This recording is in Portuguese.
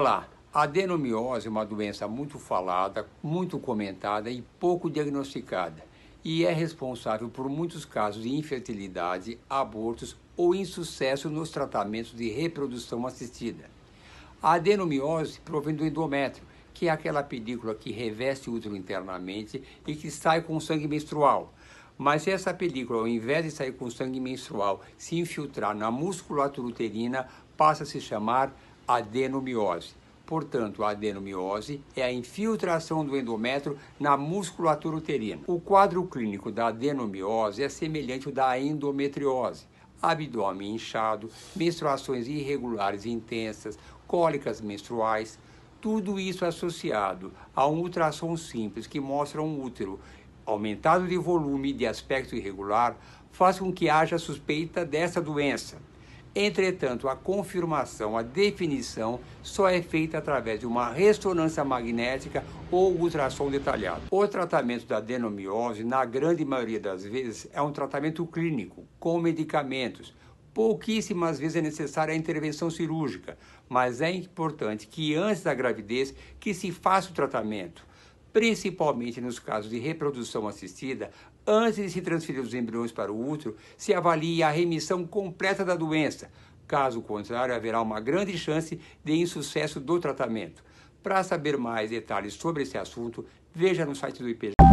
Olá, a adenomiose é uma doença muito falada, muito comentada e pouco diagnosticada e é responsável por muitos casos de infertilidade, abortos ou insucesso nos tratamentos de reprodução assistida. A adenomiose provém do endométrio, que é aquela película que reveste o útero internamente e que sai com sangue menstrual. Mas se essa película, ao invés de sair com sangue menstrual, se infiltrar na musculatura uterina, passa a se chamar adenomiose. Portanto, a adenomiose é a infiltração do endométrio na musculatura uterina. O quadro clínico da adenomiose é semelhante ao da endometriose. Abdômen inchado, menstruações irregulares intensas, cólicas menstruais, tudo isso associado a um ultrassom simples que mostra um útero aumentado de volume e de aspecto irregular, faz com que haja suspeita dessa doença. Entretanto, a confirmação, a definição, só é feita através de uma ressonância magnética ou ultrassom detalhado. O tratamento da adenomiose, na grande maioria das vezes, é um tratamento clínico, com medicamentos. Pouquíssimas vezes é necessária a intervenção cirúrgica, mas é importante que antes da gravidez que se faça o tratamento principalmente nos casos de reprodução assistida, antes de se transferir os embriões para o útero, se avalie a remissão completa da doença. Caso contrário, haverá uma grande chance de insucesso do tratamento. Para saber mais detalhes sobre esse assunto, veja no site do IPJ.